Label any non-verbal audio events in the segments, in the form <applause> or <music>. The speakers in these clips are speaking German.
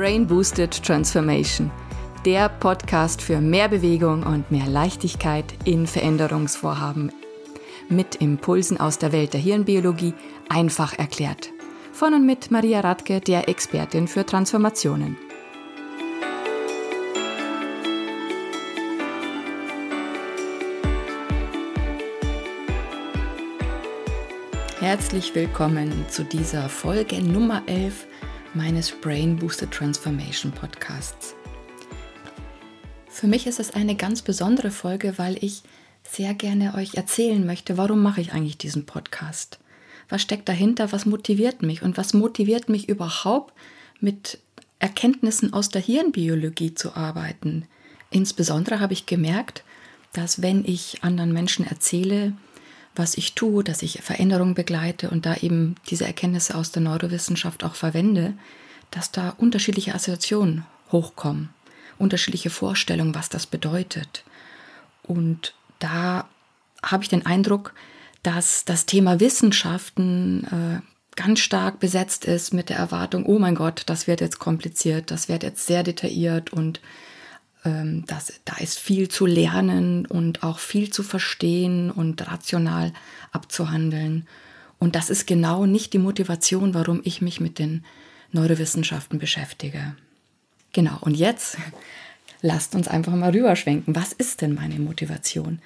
Brain Boosted Transformation, der Podcast für mehr Bewegung und mehr Leichtigkeit in Veränderungsvorhaben. Mit Impulsen aus der Welt der Hirnbiologie einfach erklärt. Von und mit Maria Radke, der Expertin für Transformationen. Herzlich willkommen zu dieser Folge Nummer 11 meines Brain Boosted Transformation Podcasts. Für mich ist es eine ganz besondere Folge, weil ich sehr gerne euch erzählen möchte, warum mache ich eigentlich diesen Podcast? Was steckt dahinter? Was motiviert mich? Und was motiviert mich überhaupt, mit Erkenntnissen aus der Hirnbiologie zu arbeiten? Insbesondere habe ich gemerkt, dass wenn ich anderen Menschen erzähle, was ich tue, dass ich Veränderungen begleite und da eben diese Erkenntnisse aus der Neurowissenschaft auch verwende, dass da unterschiedliche Assoziationen hochkommen, unterschiedliche Vorstellungen, was das bedeutet. Und da habe ich den Eindruck, dass das Thema Wissenschaften äh, ganz stark besetzt ist mit der Erwartung, oh mein Gott, das wird jetzt kompliziert, das wird jetzt sehr detailliert und ähm, das, da ist viel zu lernen und auch viel zu verstehen und rational abzuhandeln. Und das ist genau nicht die Motivation, warum ich mich mit den Neurowissenschaften beschäftige. Genau, und jetzt <laughs> lasst uns einfach mal rüberschwenken. Was ist denn meine Motivation?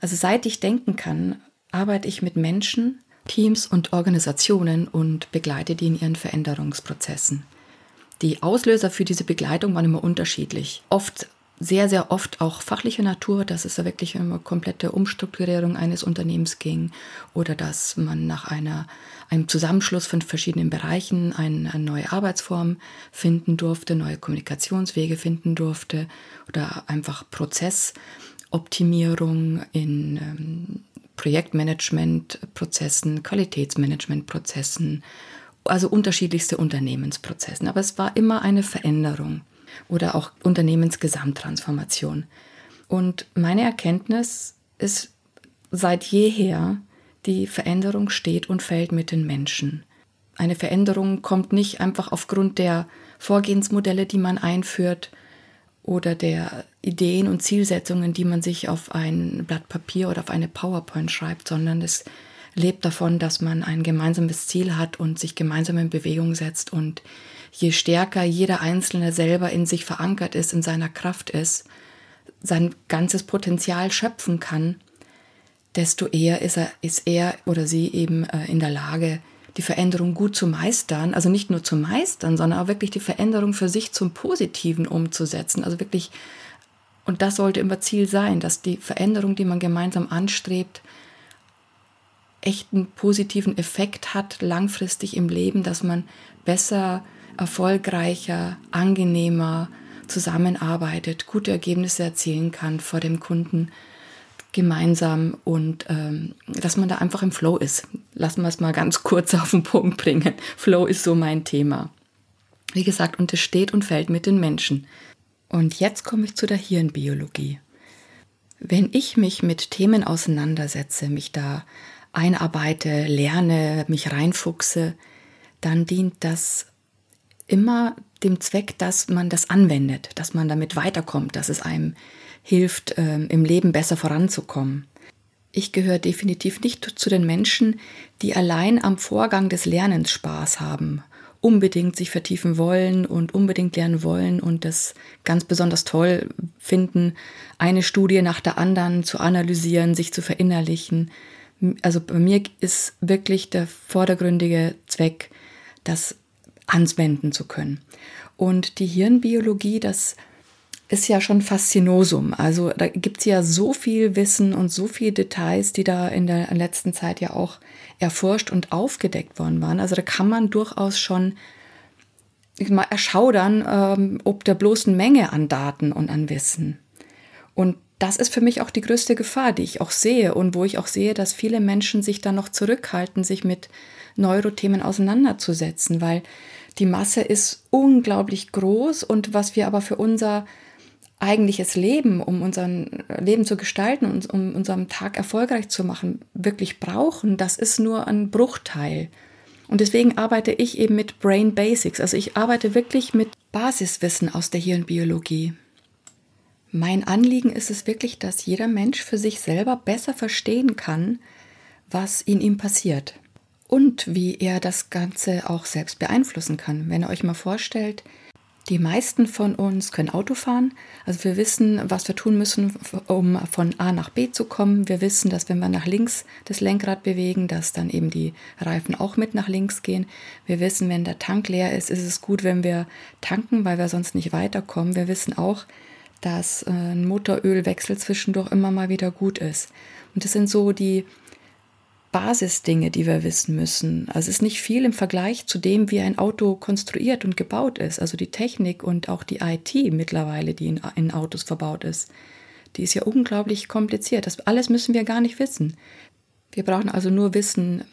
Also seit ich denken kann, arbeite ich mit Menschen, Teams und Organisationen und begleite die in ihren Veränderungsprozessen. Die Auslöser für diese Begleitung waren immer unterschiedlich. Oft, sehr, sehr oft auch fachlicher Natur, dass es da wirklich immer komplette Umstrukturierung eines Unternehmens ging oder dass man nach einer, einem Zusammenschluss von verschiedenen Bereichen eine, eine neue Arbeitsform finden durfte, neue Kommunikationswege finden durfte oder einfach Prozessoptimierung in ähm, Projektmanagementprozessen, Qualitätsmanagementprozessen, also unterschiedlichste Unternehmensprozessen. Aber es war immer eine Veränderung oder auch Unternehmensgesamttransformation. Und meine Erkenntnis ist seit jeher, die Veränderung steht und fällt mit den Menschen. Eine Veränderung kommt nicht einfach aufgrund der Vorgehensmodelle, die man einführt oder der Ideen und Zielsetzungen, die man sich auf ein Blatt Papier oder auf eine PowerPoint schreibt, sondern es lebt davon, dass man ein gemeinsames Ziel hat und sich gemeinsam in Bewegung setzt. Und je stärker jeder Einzelne selber in sich verankert ist, in seiner Kraft ist, sein ganzes Potenzial schöpfen kann, desto eher ist er, ist er oder sie eben äh, in der Lage, die Veränderung gut zu meistern, also nicht nur zu meistern, sondern auch wirklich die Veränderung für sich zum Positiven umzusetzen. Also wirklich, und das sollte immer Ziel sein, dass die Veränderung, die man gemeinsam anstrebt, echt einen positiven Effekt hat langfristig im Leben, dass man besser, erfolgreicher, angenehmer zusammenarbeitet, gute Ergebnisse erzielen kann vor dem Kunden gemeinsam und ähm, dass man da einfach im Flow ist. Lassen wir es mal ganz <laughs> kurz auf den Punkt bringen. Flow ist so mein Thema. Wie gesagt, und es steht und fällt mit den Menschen. Und jetzt komme ich zu der Hirnbiologie. Wenn ich mich mit Themen auseinandersetze, mich da einarbeite, lerne, mich reinfuchse, dann dient das immer dem Zweck, dass man das anwendet, dass man damit weiterkommt, dass es einem hilft, ähm, im Leben besser voranzukommen. Ich gehöre definitiv nicht zu den Menschen, die allein am Vorgang des Lernens Spaß haben, unbedingt sich vertiefen wollen und unbedingt lernen wollen und das ganz besonders toll finden, eine Studie nach der anderen zu analysieren, sich zu verinnerlichen, also bei mir ist wirklich der vordergründige Zweck, das anwenden zu können. Und die Hirnbiologie, das ist ja schon Faszinosum. Also da gibt es ja so viel Wissen und so viele Details, die da in der letzten Zeit ja auch erforscht und aufgedeckt worden waren. Also da kann man durchaus schon mal erschaudern, ähm, ob der bloßen Menge an Daten und an Wissen. Und das ist für mich auch die größte Gefahr, die ich auch sehe und wo ich auch sehe, dass viele Menschen sich da noch zurückhalten, sich mit Neurothemen auseinanderzusetzen, weil die Masse ist unglaublich groß und was wir aber für unser eigentliches Leben, um unser Leben zu gestalten und um unseren Tag erfolgreich zu machen, wirklich brauchen, das ist nur ein Bruchteil. Und deswegen arbeite ich eben mit Brain Basics. Also ich arbeite wirklich mit Basiswissen aus der Hirnbiologie. Mein Anliegen ist es wirklich, dass jeder Mensch für sich selber besser verstehen kann, was in ihm passiert und wie er das Ganze auch selbst beeinflussen kann. Wenn ihr euch mal vorstellt, die meisten von uns können Auto fahren. Also wir wissen, was wir tun müssen, um von A nach B zu kommen. Wir wissen, dass wenn wir nach links das Lenkrad bewegen, dass dann eben die Reifen auch mit nach links gehen. Wir wissen, wenn der Tank leer ist, ist es gut, wenn wir tanken, weil wir sonst nicht weiterkommen. Wir wissen auch, dass äh, ein Motorölwechsel zwischendurch immer mal wieder gut ist. Und das sind so die Basisdinge, die wir wissen müssen. Also es ist nicht viel im Vergleich zu dem, wie ein Auto konstruiert und gebaut ist. Also die Technik und auch die IT mittlerweile, die in, in Autos verbaut ist, die ist ja unglaublich kompliziert. Das alles müssen wir gar nicht wissen. Wir brauchen also nur wissen,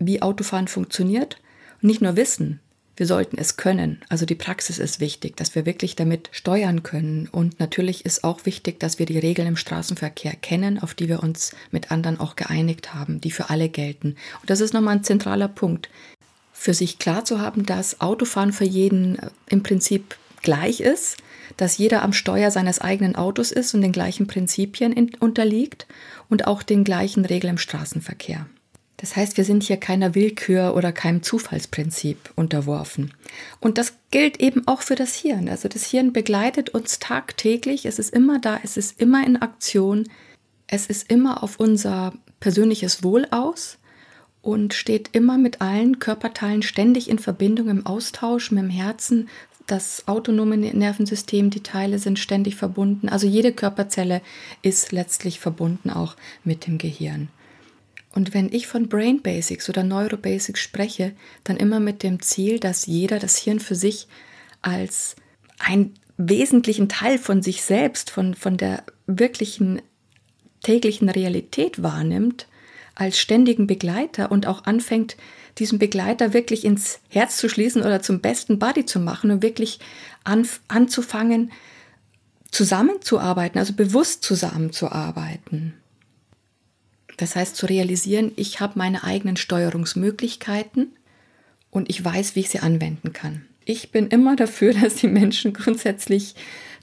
wie Autofahren funktioniert und nicht nur wissen, wir sollten es können. Also die Praxis ist wichtig, dass wir wirklich damit steuern können. Und natürlich ist auch wichtig, dass wir die Regeln im Straßenverkehr kennen, auf die wir uns mit anderen auch geeinigt haben, die für alle gelten. Und das ist nochmal ein zentraler Punkt. Für sich klar zu haben, dass Autofahren für jeden äh, im Prinzip gleich ist, dass jeder am Steuer seines eigenen Autos ist und den gleichen Prinzipien unterliegt und auch den gleichen Regeln im Straßenverkehr. Das heißt, wir sind hier keiner Willkür oder keinem Zufallsprinzip unterworfen. Und das gilt eben auch für das Hirn. Also das Hirn begleitet uns tagtäglich. Es ist immer da, es ist immer in Aktion. Es ist immer auf unser persönliches Wohl aus und steht immer mit allen Körperteilen ständig in Verbindung, im Austausch mit dem Herzen. Das autonome Nervensystem, die Teile sind ständig verbunden. Also jede Körperzelle ist letztlich verbunden auch mit dem Gehirn. Und wenn ich von Brain Basics oder Neurobasics spreche, dann immer mit dem Ziel, dass jeder das Hirn für sich als einen wesentlichen Teil von sich selbst, von, von der wirklichen täglichen Realität wahrnimmt, als ständigen Begleiter und auch anfängt, diesen Begleiter wirklich ins Herz zu schließen oder zum besten Buddy zu machen und wirklich an, anzufangen, zusammenzuarbeiten, also bewusst zusammenzuarbeiten. Das heißt zu realisieren, ich habe meine eigenen Steuerungsmöglichkeiten und ich weiß, wie ich sie anwenden kann. Ich bin immer dafür, <laughs> dass die Menschen grundsätzlich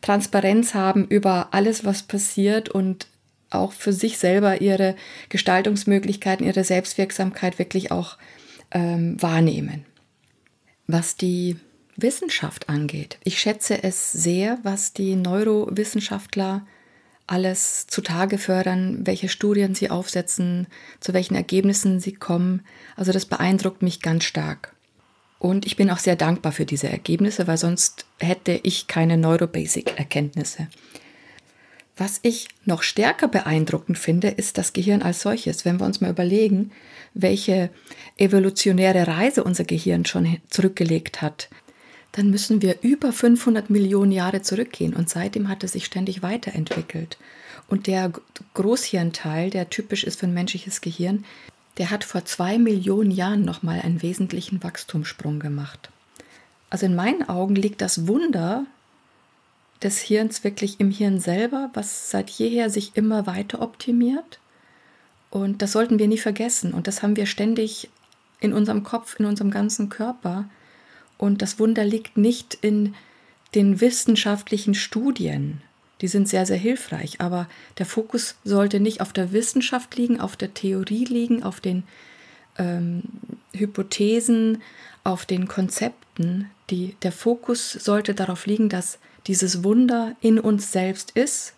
Transparenz haben über alles, was passiert und auch für sich selber ihre Gestaltungsmöglichkeiten, ihre Selbstwirksamkeit wirklich auch ähm, wahrnehmen. Was die Wissenschaft angeht, ich schätze es sehr, was die Neurowissenschaftler alles zutage fördern, welche Studien sie aufsetzen, zu welchen Ergebnissen sie kommen. Also das beeindruckt mich ganz stark. Und ich bin auch sehr dankbar für diese Ergebnisse, weil sonst hätte ich keine Neurobasic-Erkenntnisse. Was ich noch stärker beeindruckend finde, ist das Gehirn als solches. Wenn wir uns mal überlegen, welche evolutionäre Reise unser Gehirn schon zurückgelegt hat, dann müssen wir über 500 Millionen Jahre zurückgehen und seitdem hat es sich ständig weiterentwickelt. Und der Großhirnteil, der typisch ist für ein menschliches Gehirn, der hat vor zwei Millionen Jahren nochmal einen wesentlichen Wachstumssprung gemacht. Also in meinen Augen liegt das Wunder des Hirns wirklich im Hirn selber, was seit jeher sich immer weiter optimiert. Und das sollten wir nie vergessen. Und das haben wir ständig in unserem Kopf, in unserem ganzen Körper. Und das Wunder liegt nicht in den wissenschaftlichen Studien. Die sind sehr, sehr hilfreich. Aber der Fokus sollte nicht auf der Wissenschaft liegen, auf der Theorie liegen, auf den ähm, Hypothesen, auf den Konzepten. Die, der Fokus sollte darauf liegen, dass dieses Wunder in uns selbst ist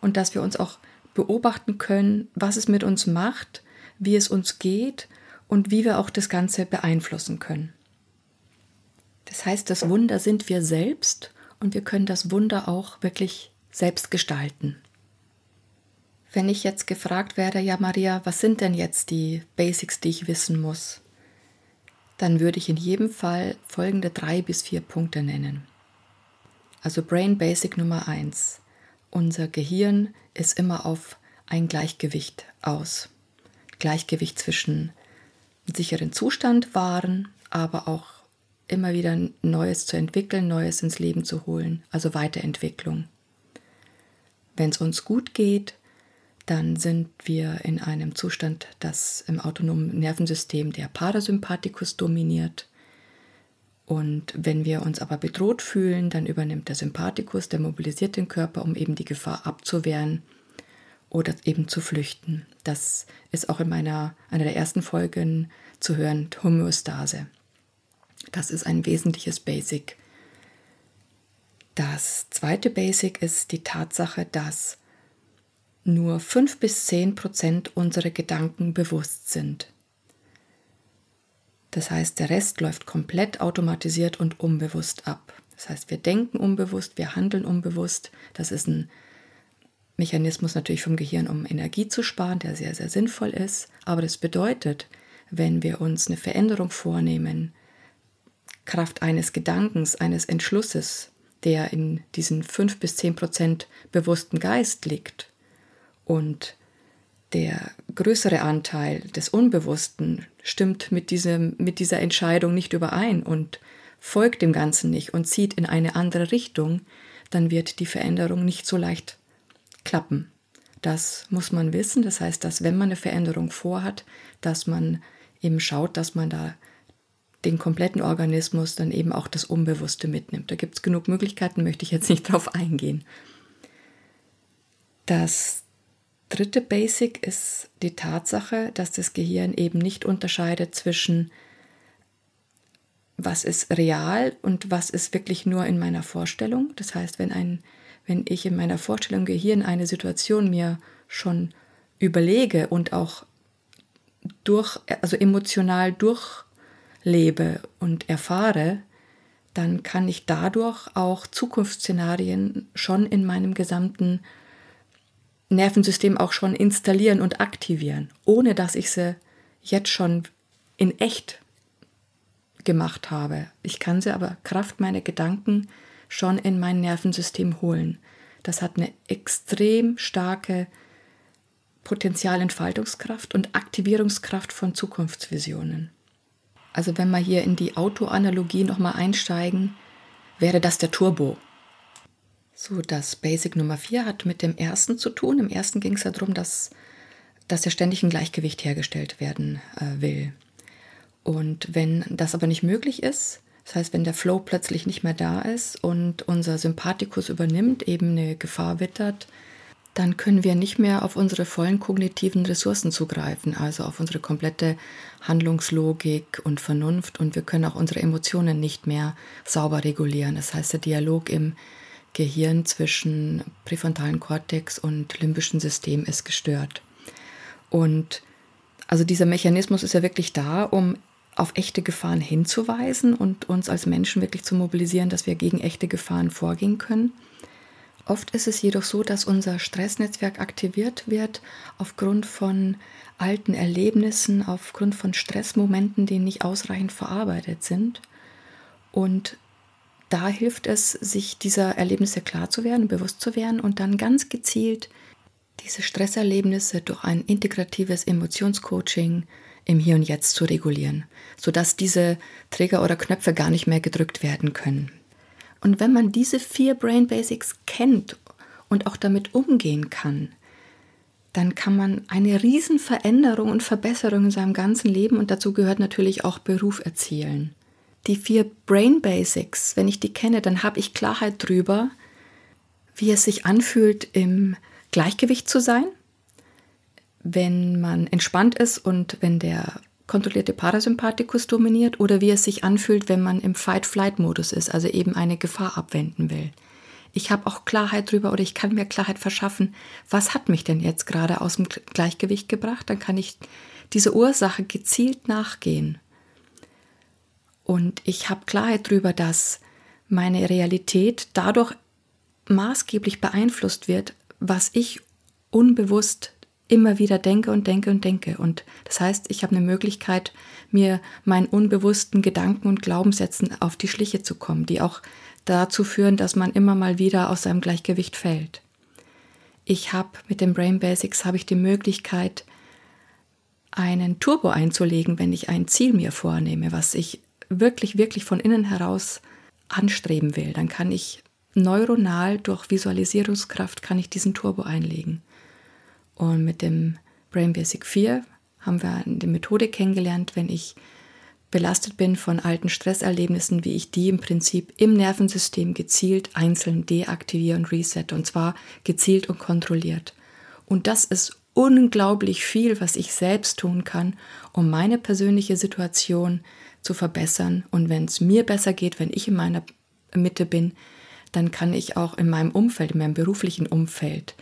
und dass wir uns auch beobachten können, was es mit uns macht, wie es uns geht und wie wir auch das Ganze beeinflussen können. Das heißt, das Wunder sind wir selbst und wir können das Wunder auch wirklich selbst gestalten. Wenn ich jetzt gefragt werde, ja Maria, was sind denn jetzt die Basics, die ich wissen muss? Dann würde ich in jedem Fall folgende drei bis vier Punkte nennen. Also Brain Basic Nummer eins: Unser Gehirn ist immer auf ein Gleichgewicht aus. Gleichgewicht zwischen sicheren Zustand wahren, aber auch immer wieder Neues zu entwickeln, Neues ins Leben zu holen, also Weiterentwicklung. Wenn es uns gut geht, dann sind wir in einem Zustand, das im autonomen Nervensystem der Parasympathikus dominiert. Und wenn wir uns aber bedroht fühlen, dann übernimmt der Sympathikus, der mobilisiert den Körper, um eben die Gefahr abzuwehren oder eben zu flüchten. Das ist auch in meiner einer der ersten Folgen zu hören, Homöostase. Das ist ein wesentliches Basic. Das zweite Basic ist die Tatsache, dass nur 5 bis 10 Prozent unserer Gedanken bewusst sind. Das heißt, der Rest läuft komplett automatisiert und unbewusst ab. Das heißt, wir denken unbewusst, wir handeln unbewusst. Das ist ein Mechanismus natürlich vom Gehirn, um Energie zu sparen, der sehr, sehr sinnvoll ist. Aber das bedeutet, wenn wir uns eine Veränderung vornehmen, Kraft eines Gedankens, eines Entschlusses, der in diesen 5 bis 10 Prozent bewussten Geist liegt und der größere Anteil des Unbewussten stimmt mit, diesem, mit dieser Entscheidung nicht überein und folgt dem Ganzen nicht und zieht in eine andere Richtung, dann wird die Veränderung nicht so leicht klappen. Das muss man wissen. Das heißt, dass wenn man eine Veränderung vorhat, dass man eben schaut, dass man da den kompletten Organismus dann eben auch das Unbewusste mitnimmt. Da gibt es genug Möglichkeiten, möchte ich jetzt nicht <laughs> drauf eingehen. Das dritte Basic ist die Tatsache, dass das Gehirn eben nicht unterscheidet zwischen was ist real und was ist wirklich nur in meiner Vorstellung. Das heißt, wenn, ein, wenn ich in meiner Vorstellung Gehirn eine Situation mir schon überlege und auch durch, also emotional durchlebe und erfahre, dann kann ich dadurch auch Zukunftsszenarien schon in meinem gesamten Nervensystem auch schon installieren und aktivieren, ohne dass ich sie jetzt schon in echt gemacht habe. Ich kann sie aber Kraft meiner Gedanken schon in mein Nervensystem holen. Das hat eine extrem starke Potenzialentfaltungskraft und Aktivierungskraft von Zukunftsvisionen. Also wenn wir hier in die Autoanalogie nochmal einsteigen, wäre das der Turbo. So, das Basic Nummer 4 hat mit dem ersten zu tun. Im ersten ging es ja darum, dass, dass ja ständig ein Gleichgewicht hergestellt werden äh, will. Und wenn das aber nicht möglich ist, das heißt, wenn der Flow plötzlich nicht mehr da ist und unser Sympathikus übernimmt, eben eine Gefahr wittert, dann können wir nicht mehr auf unsere vollen kognitiven Ressourcen zugreifen, also auf unsere komplette Handlungslogik und Vernunft und wir können auch unsere Emotionen nicht mehr sauber regulieren. Das heißt, der Dialog im Gehirn zwischen präfrontalen Kortex und limbischen System ist gestört. Und also dieser Mechanismus ist ja wirklich da, um auf echte Gefahren hinzuweisen und uns als Menschen wirklich zu mobilisieren, dass wir gegen echte Gefahren vorgehen können. Oft ist es jedoch so, dass unser Stressnetzwerk aktiviert wird aufgrund von alten Erlebnissen, aufgrund von Stressmomenten, die nicht ausreichend verarbeitet sind. Und da hilft es, sich dieser Erlebnisse klar zu werden, bewusst zu werden und dann ganz gezielt diese Stresserlebnisse durch ein integratives Emotionscoaching im Hier und Jetzt zu regulieren, sodass diese Trigger oder Knöpfe gar nicht mehr gedrückt werden können. Und wenn man diese vier Brain Basics kennt und auch damit umgehen kann, dann kann man eine Riesenveränderung und Verbesserung in seinem ganzen Leben und dazu gehört natürlich auch Beruf erzielen. Die vier Brain Basics, wenn ich die kenne, dann habe ich Klarheit drüber, wie es sich anfühlt, im Gleichgewicht zu sein, wenn man entspannt ist und wenn der kontrollierte Parasympathikus dominiert oder wie es sich anfühlt, wenn man im Fight-Flight-Modus ist, also eben eine Gefahr abwenden will. Ich habe auch Klarheit drüber oder ich kann mir Klarheit verschaffen, was hat mich denn jetzt gerade aus dem Gleichgewicht gebracht? Dann kann ich diese Ursache gezielt nachgehen und ich habe Klarheit darüber, dass meine Realität dadurch maßgeblich beeinflusst wird, was ich unbewusst immer wieder denke und denke und denke. Und das heißt, ich habe eine Möglichkeit, mir meinen unbewussten Gedanken und Glaubenssätzen auf die Schliche zu kommen, die auch dazu führen, dass man immer mal wieder aus seinem Gleichgewicht fällt. Ich habe mit den Brain Basics habe ich die Möglichkeit, einen Turbo einzulegen, wenn ich ein Ziel mir vornehme, was ich wirklich, wirklich von innen heraus anstreben will, dann kann ich neuronal durch Visualisierungskraft kann ich diesen Turbo einlegen. Und mit dem Brain Basic 4 haben wir die Methode kennengelernt, wenn ich belastet bin von alten Stresserlebnissen, wie ich die im Prinzip im Nervensystem gezielt einzeln deaktiviere und reset und zwar gezielt und kontrolliert. Und das ist unglaublich viel, was ich selbst tun kann, um meine persönliche Situation zu verbessern. Und wenn es mir besser geht, wenn ich in meiner Mitte bin, dann kann ich auch in meinem Umfeld, in meinem beruflichen Umfeld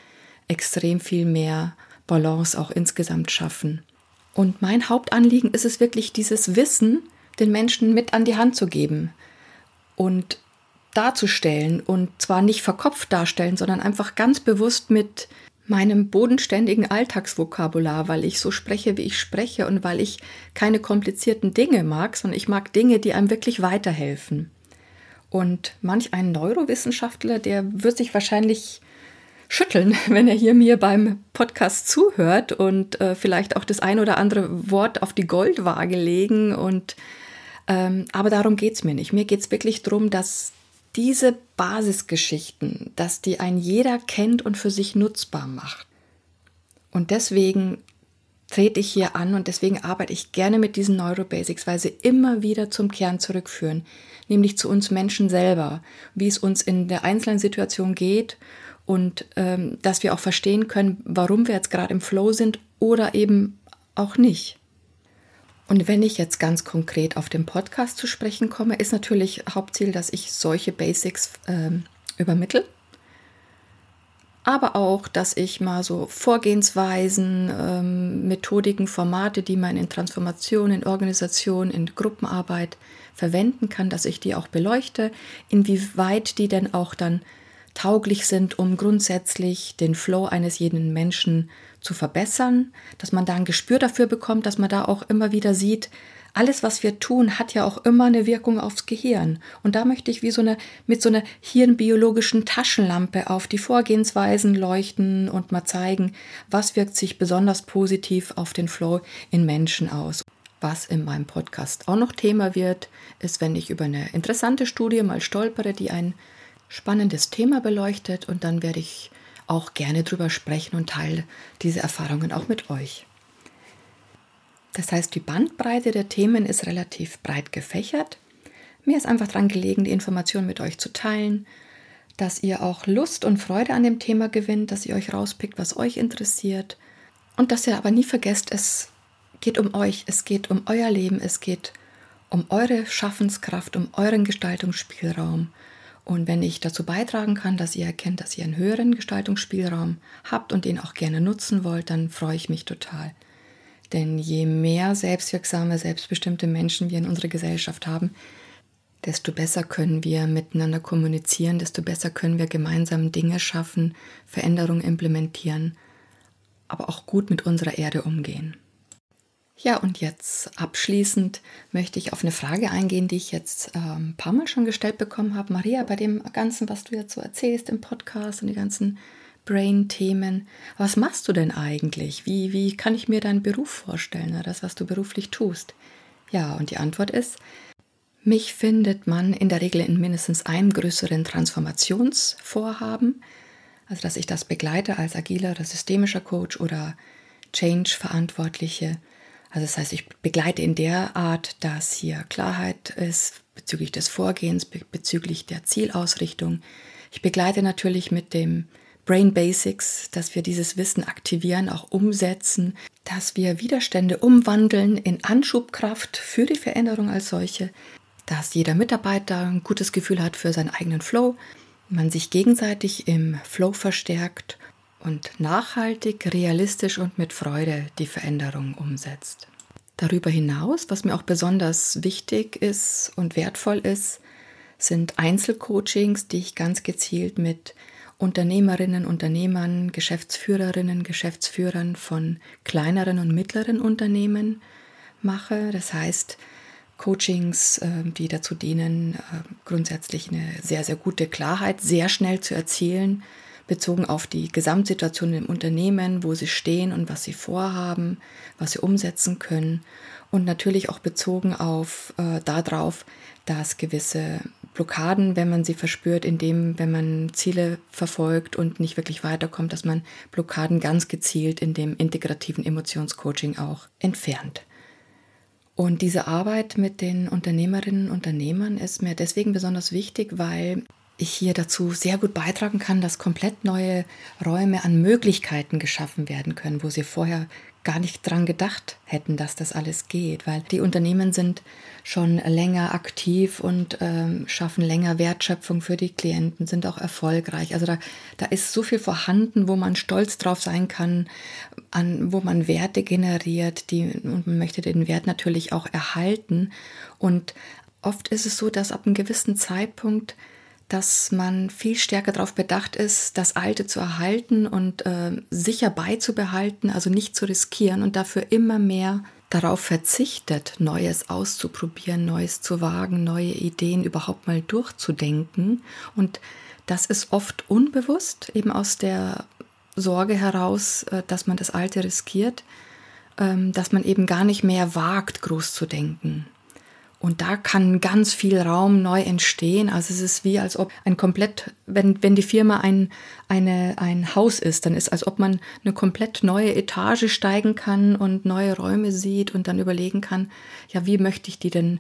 extrem viel mehr Balance auch insgesamt schaffen. Und mein Hauptanliegen ist es wirklich, dieses Wissen den Menschen mit an die Hand zu geben und darzustellen und zwar nicht verkopft darstellen, sondern einfach ganz bewusst mit meinem bodenständigen Alltagsvokabular, weil ich so spreche, wie ich spreche und weil ich keine komplizierten Dinge mag, sondern ich mag Dinge, die einem wirklich weiterhelfen. Und manch ein Neurowissenschaftler, der wird sich wahrscheinlich schütteln, <laughs> wenn er hier mir beim Podcast zuhört und äh, vielleicht auch das ein oder andere Wort auf die Goldwaage legen. Und ähm, aber darum geht es mir nicht. Mir geht es wirklich darum, dass diese Basisgeschichten, dass die ein jeder kennt und für sich nutzbar macht. Und deswegen trete ich hier an und deswegen arbeite ich gerne mit diesen Neurobasics, weil sie immer wieder zum Kern zurückführen, nämlich zu uns Menschen selber, wie es uns in der einzelnen Situation geht und ähm, dass wir auch verstehen können, warum wir jetzt gerade im Flow sind oder eben auch nicht. Und wenn ich jetzt ganz konkret auf den Podcast zu sprechen komme, ist natürlich Hauptziel, dass ich solche Basics ähm, übermittle. Aber auch, dass ich mal so Vorgehensweisen, ähm, Methodiken, Formate, die man in Transformation, in Organisation, in Gruppenarbeit verwenden kann, dass ich die auch beleuchte, inwieweit die denn auch dann tauglich sind, um grundsätzlich den Flow eines jeden Menschen zu verbessern, dass man da ein Gespür dafür bekommt, dass man da auch immer wieder sieht, alles, was wir tun, hat ja auch immer eine Wirkung aufs Gehirn. Und da möchte ich wie so eine, mit so einer hirnbiologischen Taschenlampe auf die Vorgehensweisen leuchten und mal zeigen, was wirkt sich besonders positiv auf den Flow in Menschen aus. Was in meinem Podcast auch noch Thema wird, ist, wenn ich über eine interessante Studie mal stolpere, die ein spannendes Thema beleuchtet und dann werde ich auch gerne drüber sprechen und teile diese Erfahrungen auch mit euch. Das heißt, die Bandbreite der Themen ist relativ breit gefächert. Mir ist einfach daran gelegen, die Informationen mit euch zu teilen, dass ihr auch Lust und Freude an dem Thema gewinnt, dass ihr euch rauspickt, was euch interessiert und dass ihr aber nie vergesst, es geht um euch, es geht um euer Leben, es geht um eure Schaffenskraft, um euren Gestaltungsspielraum und wenn ich dazu beitragen kann, dass ihr erkennt, dass ihr einen höheren Gestaltungsspielraum habt und den auch gerne nutzen wollt, dann freue ich mich total. Denn je mehr selbstwirksame, selbstbestimmte Menschen wir in unserer Gesellschaft haben, desto besser können wir miteinander kommunizieren, desto besser können wir gemeinsam Dinge schaffen, Veränderungen implementieren, aber auch gut mit unserer Erde umgehen. Ja, und jetzt abschließend möchte ich auf eine Frage eingehen, die ich jetzt äh, ein paar Mal schon gestellt bekommen habe. Maria, bei dem Ganzen, was du jetzt so erzählst im Podcast und die ganzen Brain-Themen, was machst du denn eigentlich? Wie, wie kann ich mir deinen Beruf vorstellen, oder das, was du beruflich tust? Ja, und die Antwort ist, mich findet man in der Regel in mindestens einem größeren Transformationsvorhaben, also dass ich das begleite als agiler oder systemischer Coach oder Change-Verantwortliche also das heißt, ich begleite in der Art, dass hier Klarheit ist bezüglich des Vorgehens, bezüglich der Zielausrichtung. Ich begleite natürlich mit dem Brain Basics, dass wir dieses Wissen aktivieren, auch umsetzen, dass wir Widerstände umwandeln in Anschubkraft für die Veränderung als solche, dass jeder Mitarbeiter ein gutes Gefühl hat für seinen eigenen Flow, man sich gegenseitig im Flow verstärkt und nachhaltig, realistisch und mit Freude die Veränderung umsetzt. Darüber hinaus, was mir auch besonders wichtig ist und wertvoll ist, sind Einzelcoachings, die ich ganz gezielt mit Unternehmerinnen, Unternehmern, Geschäftsführerinnen, Geschäftsführern von kleineren und mittleren Unternehmen mache. Das heißt, Coachings, äh, die dazu dienen, äh, grundsätzlich eine sehr, sehr gute Klarheit sehr schnell zu erzielen, bezogen auf die Gesamtsituation im Unternehmen, wo sie stehen und was sie vorhaben, was sie umsetzen können und natürlich auch bezogen auf äh, darauf, dass gewisse Blockaden, wenn man sie verspürt, indem, wenn man Ziele verfolgt und nicht wirklich weiterkommt, dass man Blockaden ganz gezielt in dem integrativen Emotionscoaching auch entfernt. Und diese Arbeit mit den Unternehmerinnen und Unternehmern ist mir deswegen besonders wichtig, weil ich hier dazu sehr gut beitragen kann, dass komplett neue Räume an Möglichkeiten geschaffen werden können, wo sie vorher gar nicht dran gedacht hätten, dass das alles geht, weil die Unternehmen sind schon länger aktiv und ähm, schaffen länger Wertschöpfung für die Klienten, sind auch erfolgreich. Also da, da ist so viel vorhanden, wo man stolz drauf sein kann, an, wo man Werte generiert, die, und man möchte den Wert natürlich auch erhalten. Und oft ist es so, dass ab einem gewissen Zeitpunkt dass man viel stärker darauf bedacht ist, das Alte zu erhalten und äh, sicher beizubehalten, also nicht zu riskieren und dafür immer mehr darauf verzichtet, Neues auszuprobieren, Neues zu wagen, neue Ideen überhaupt mal durchzudenken. Und das ist oft unbewusst, eben aus der Sorge heraus, äh, dass man das Alte riskiert, ähm, dass man eben gar nicht mehr wagt, groß zu denken. Und da kann ganz viel Raum neu entstehen. Also es ist wie, als ob ein komplett, wenn, wenn die Firma ein, eine, ein Haus ist, dann ist, als ob man eine komplett neue Etage steigen kann und neue Räume sieht und dann überlegen kann, ja, wie möchte ich die denn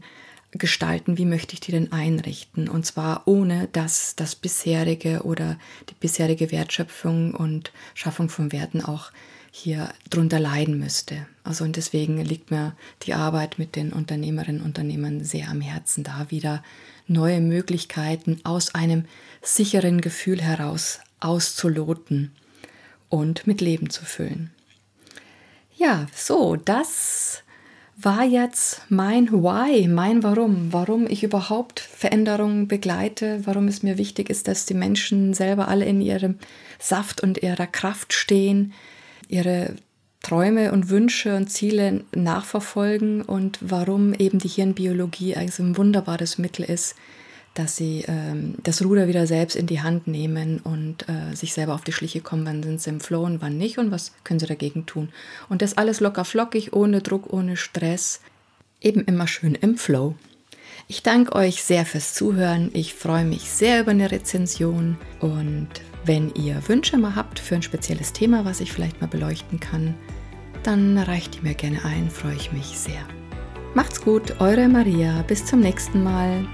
gestalten, wie möchte ich die denn einrichten? Und zwar ohne, dass das bisherige oder die bisherige Wertschöpfung und Schaffung von Werten auch hier drunter leiden müsste. Also und deswegen liegt mir die Arbeit mit den Unternehmerinnen und Unternehmern sehr am Herzen, da wieder neue Möglichkeiten aus einem sicheren Gefühl heraus auszuloten und mit Leben zu füllen. Ja, so, das war jetzt mein Why, mein Warum, warum ich überhaupt Veränderungen begleite, warum es mir wichtig ist, dass die Menschen selber alle in ihrem Saft und ihrer Kraft stehen, ihre Träume und Wünsche und Ziele nachverfolgen und warum eben die Hirnbiologie also ein wunderbares Mittel ist, dass sie ähm, das Ruder wieder selbst in die Hand nehmen und äh, sich selber auf die Schliche kommen, wann sind sie im Flow und wann nicht und was können sie dagegen tun. Und das alles locker flockig, ohne Druck, ohne Stress, eben immer schön im Flow. Ich danke euch sehr fürs Zuhören. Ich freue mich sehr über eine Rezension und wenn ihr Wünsche mal habt für ein spezielles Thema, was ich vielleicht mal beleuchten kann, dann reicht die mir gerne ein, freue ich mich sehr. Macht's gut, eure Maria, bis zum nächsten Mal.